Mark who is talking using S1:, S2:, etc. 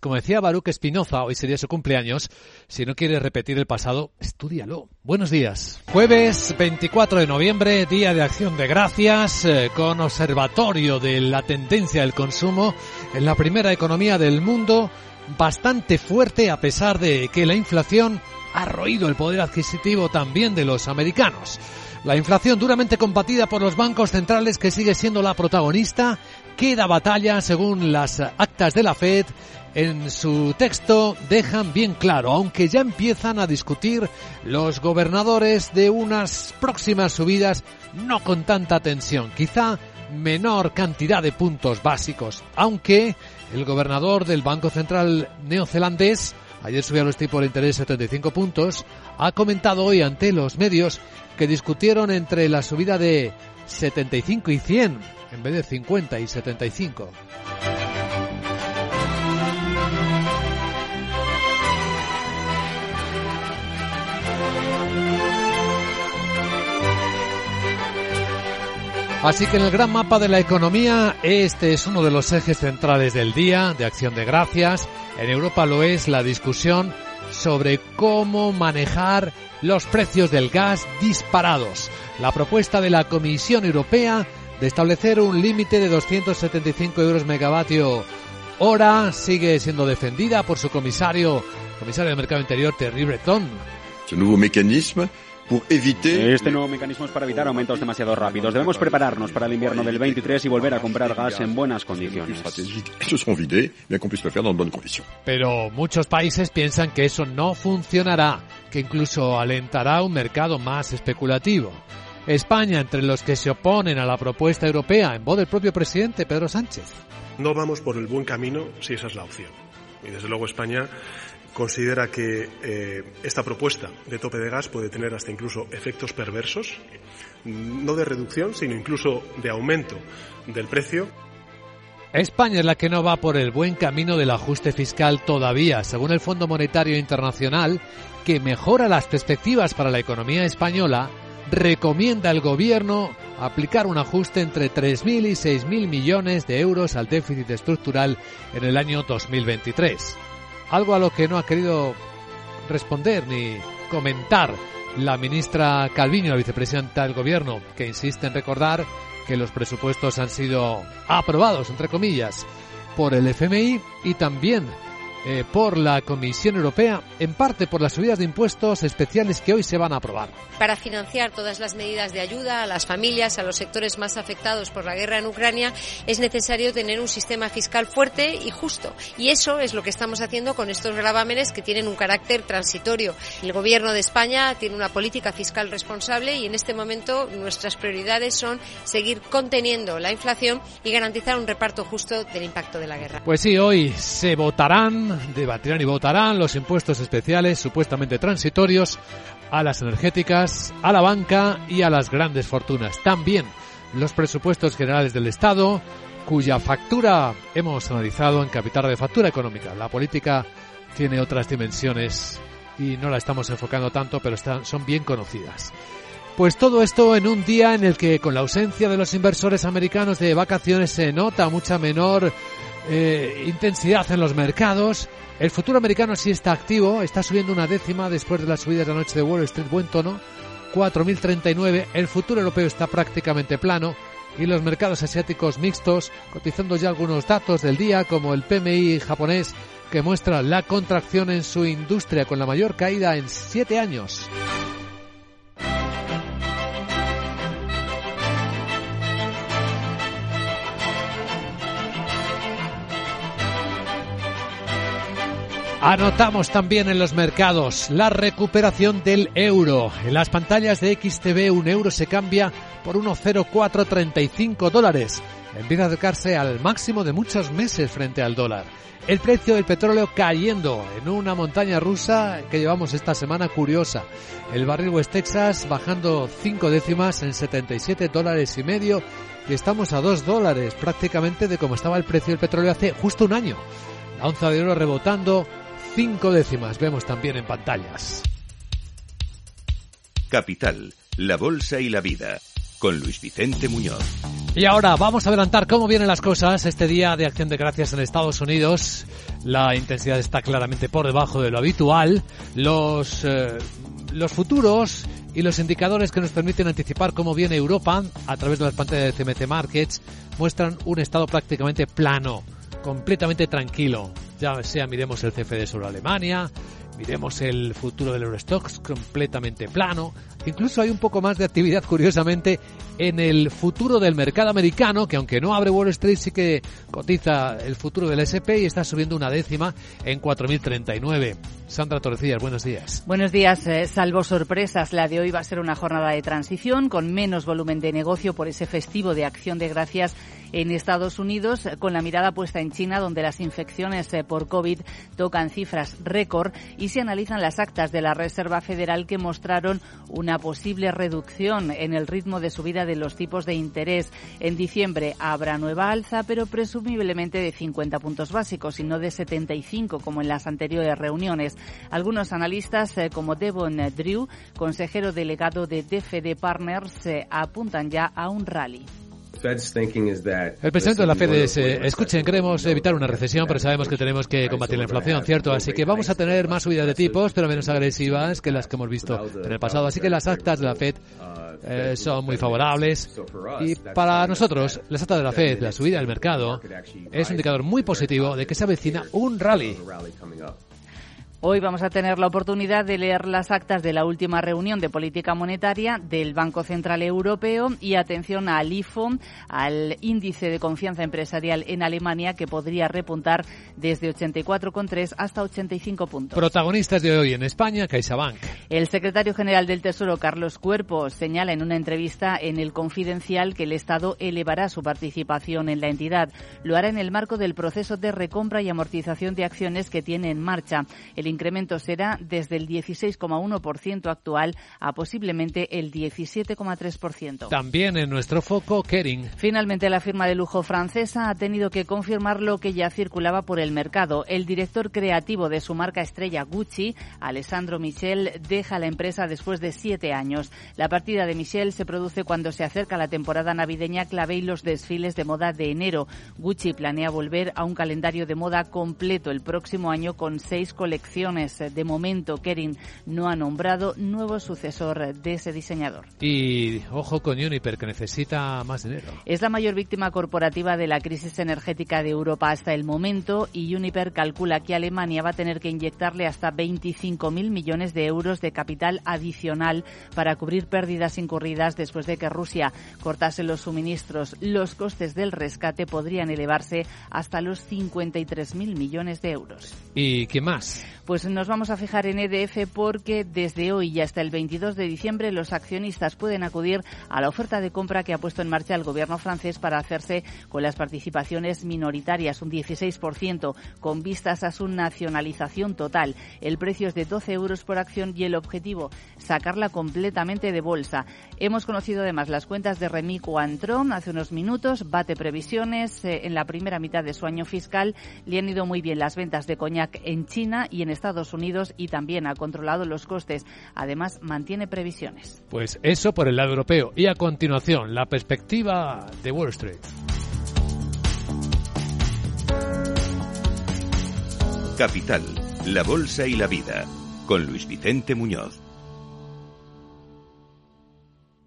S1: Como decía Baruch Espinoza, hoy sería su cumpleaños. Si no quieres repetir el pasado, estúdialo. Buenos días. Jueves 24 de noviembre, Día de Acción de Gracias, eh, con observatorio de la tendencia del consumo en la primera economía del mundo, bastante fuerte a pesar de que la inflación ha roído el poder adquisitivo también de los americanos. La inflación duramente combatida por los bancos centrales que sigue siendo la protagonista, queda batalla según las actas de la Fed. En su texto dejan bien claro, aunque ya empiezan a discutir los gobernadores de unas próximas subidas no con tanta tensión, quizá menor cantidad de puntos básicos, aunque el gobernador del Banco Central neozelandés, ayer subió los tipos de interés 75 puntos, ha comentado hoy ante los medios que discutieron entre la subida de 75 y 100 en vez de 50 y 75. Así que en el gran mapa de la economía, este es uno de los ejes centrales del día de acción de gracias. En Europa lo es la discusión sobre cómo manejar los precios del gas disparados. La propuesta de la Comisión Europea de establecer un límite de 275 euros megavatio hora sigue siendo defendida por su comisario, comisario de Mercado Interior, Terry Breton.
S2: Ce nouveau mécanisme
S3: este nuevo mecanismo es para evitar aumentos demasiado rápidos. Debemos prepararnos para el invierno del 23 y volver a comprar gas en buenas condiciones.
S1: Pero muchos países piensan que eso no funcionará, que incluso alentará un mercado más especulativo. España, entre los que se oponen a la propuesta europea, en voz del propio presidente Pedro Sánchez.
S4: No vamos por el buen camino si esa es la opción. Y desde luego España considera que eh, esta propuesta de tope de gas puede tener hasta incluso efectos perversos, no de reducción, sino incluso de aumento del precio.
S1: España es la que no va por el buen camino del ajuste fiscal todavía, según el Fondo Monetario Internacional, que mejora las perspectivas para la economía española, recomienda al gobierno aplicar un ajuste entre 3.000 y 6.000 millones de euros al déficit estructural en el año 2023 algo a lo que no ha querido responder ni comentar la ministra Calviño, la vicepresidenta del Gobierno, que insiste en recordar que los presupuestos han sido aprobados, entre comillas, por el FMI y también eh, por la Comisión Europea, en parte por las subidas de impuestos especiales que hoy se van a aprobar.
S5: Para financiar todas las medidas de ayuda a las familias, a los sectores más afectados por la guerra en Ucrania, es necesario tener un sistema fiscal fuerte y justo. Y eso es lo que estamos haciendo con estos gravámenes que tienen un carácter transitorio. El Gobierno de España tiene una política fiscal responsable y en este momento nuestras prioridades son seguir conteniendo la inflación y garantizar un reparto justo del impacto de la guerra.
S1: Pues sí, hoy se votarán debatirán y votarán los impuestos especiales supuestamente transitorios a las energéticas, a la banca y a las grandes fortunas. También los presupuestos generales del Estado, cuya factura hemos analizado en Capital de Factura Económica. La política tiene otras dimensiones y no la estamos enfocando tanto, pero están, son bien conocidas. Pues todo esto en un día en el que con la ausencia de los inversores americanos de vacaciones se nota mucha menor eh, intensidad en los mercados. El futuro americano sí está activo, está subiendo una décima después de las subidas de la noche de Wall Street, buen tono, 4.039. El futuro europeo está prácticamente plano y los mercados asiáticos mixtos, cotizando ya algunos datos del día como el PMI japonés que muestra la contracción en su industria con la mayor caída en siete años. Anotamos también en los mercados la recuperación del euro. En las pantallas de XTV un euro se cambia por 1,0435 dólares. Empieza a acercarse al máximo de muchos meses frente al dólar. El precio del petróleo cayendo en una montaña rusa que llevamos esta semana curiosa. El barril West Texas bajando 5 décimas en 77 dólares y medio y estamos a 2 dólares prácticamente de como estaba el precio del petróleo hace justo un año. La onza de oro rebotando cinco décimas, vemos también en pantallas.
S6: Capital, la Bolsa y la Vida, con Luis Vicente Muñoz.
S1: Y ahora vamos a adelantar cómo vienen las cosas este día de acción de gracias en Estados Unidos. La intensidad está claramente por debajo de lo habitual. Los, eh, los futuros y los indicadores que nos permiten anticipar cómo viene Europa a través de las pantallas de CMT Markets muestran un estado prácticamente plano, completamente tranquilo. Ya sea miremos el CFD sobre Alemania, miremos el futuro del Eurostox completamente plano. Incluso hay un poco más de actividad, curiosamente, en el futuro del mercado americano, que aunque no abre Wall Street, sí que cotiza el futuro del SP y está subiendo una décima en 4.039. Sandra Torrecillas, buenos días.
S6: Buenos días. Eh, salvo sorpresas, la de hoy va a ser una jornada de transición con menos volumen de negocio por ese festivo de acción de gracias en Estados Unidos, con la mirada puesta en China, donde las infecciones eh, por COVID tocan cifras récord y se analizan las actas de la Reserva Federal que mostraron una posible reducción en el ritmo de subida de los tipos de interés. En diciembre habrá nueva alza, pero presumiblemente de 50 puntos básicos y no de 75 como en las anteriores reuniones. Algunos analistas, eh, como Devon Drew, consejero delegado de DFD Partners, eh, apuntan ya a un rally.
S1: El presidente de la Fed es, eh, escuchen, queremos evitar una recesión, pero sabemos que tenemos que combatir la inflación, ¿cierto? Así que vamos a tener más subidas de tipos, pero menos agresivas que las que hemos visto en el pasado. Así que las actas de la Fed eh, son muy favorables. Y para nosotros, las actas de la Fed, la subida del mercado, es un indicador muy positivo de que se avecina un rally.
S6: Hoy vamos a tener la oportunidad de leer las actas de la última reunión de política monetaria del Banco Central Europeo y atención al IFO, al índice de confianza empresarial en Alemania que podría repuntar desde 84,3 hasta 85 puntos.
S1: Protagonistas de hoy en España, CaixaBank.
S6: El secretario general del Tesoro, Carlos Cuerpo, señala en una entrevista en el Confidencial que el Estado elevará su participación en la entidad. Lo hará en el marco del proceso de recompra y amortización de acciones que tiene en marcha. El incremento será desde el 16,1% actual a posiblemente el 17,3%.
S1: También en nuestro foco, Kering.
S6: Finalmente, la firma de lujo francesa ha tenido que confirmar lo que ya circulaba por el mercado. El director creativo de su marca estrella Gucci, Alessandro Michel, deja la empresa después de siete años. La partida de Michel se produce cuando se acerca la temporada navideña clave y los desfiles de moda de enero. Gucci planea volver a un calendario de moda completo el próximo año con seis colecciones de momento, Kering no ha nombrado nuevo sucesor de ese diseñador.
S1: Y ojo con Uniper, que necesita más dinero.
S6: Es la mayor víctima corporativa de la crisis energética de Europa hasta el momento y Uniper calcula que Alemania va a tener que inyectarle hasta 25.000 millones de euros de capital adicional para cubrir pérdidas incurridas después de que Rusia cortase los suministros. Los costes del rescate podrían elevarse hasta los 53.000 millones de euros.
S1: ¿Y qué más?
S6: Pues nos vamos a fijar en EDF porque desde hoy y hasta el 22 de diciembre los accionistas pueden acudir a la oferta de compra que ha puesto en marcha el gobierno francés para hacerse con las participaciones minoritarias, un 16%, con vistas a su nacionalización total. El precio es de 12 euros por acción y el objetivo, sacarla completamente de bolsa. Hemos conocido además las cuentas de Remy Cointreau hace unos minutos, bate previsiones eh, en la primera mitad de su año fiscal. Le han ido muy bien las ventas de coñac en China y en Estados Unidos y también ha controlado los costes. Además, mantiene previsiones.
S1: Pues eso por el lado europeo. Y a continuación, la perspectiva de Wall Street.
S7: Capital, la Bolsa y la Vida, con Luis Vicente Muñoz.